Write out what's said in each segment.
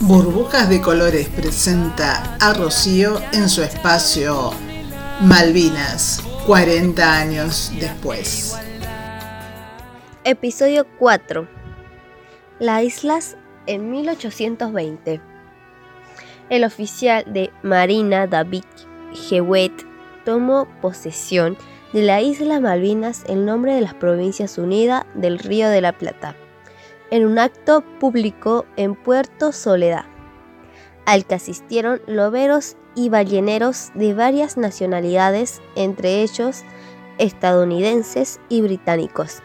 Burbujas de Colores presenta a Rocío en su espacio Malvinas, 40 años después. Episodio 4. Las islas en 1820. El oficial de Marina David Hewitt tomó posesión de la isla Malvinas en nombre de las Provincias Unidas del Río de la Plata en un acto público en Puerto Soledad, al que asistieron loberos y balleneros de varias nacionalidades, entre ellos estadounidenses y británicos.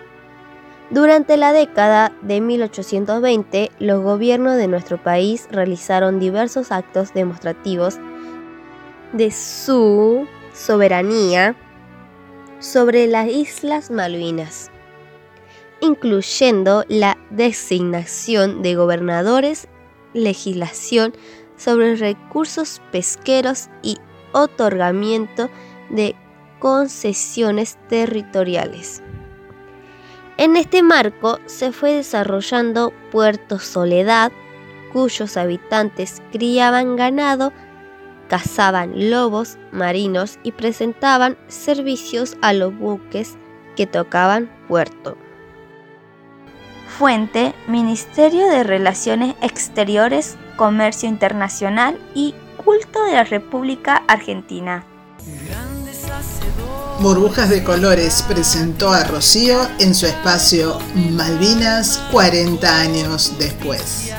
Durante la década de 1820, los gobiernos de nuestro país realizaron diversos actos demostrativos de su soberanía sobre las Islas Malvinas incluyendo la designación de gobernadores, legislación sobre recursos pesqueros y otorgamiento de concesiones territoriales. En este marco se fue desarrollando Puerto Soledad, cuyos habitantes criaban ganado, cazaban lobos marinos y presentaban servicios a los buques que tocaban puerto. Fuente, Ministerio de Relaciones Exteriores, Comercio Internacional y Culto de la República Argentina. Burbujas de Colores presentó a Rocío en su espacio Malvinas 40 años después.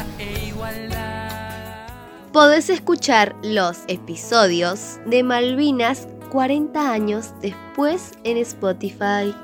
Podés escuchar los episodios de Malvinas 40 años después en Spotify.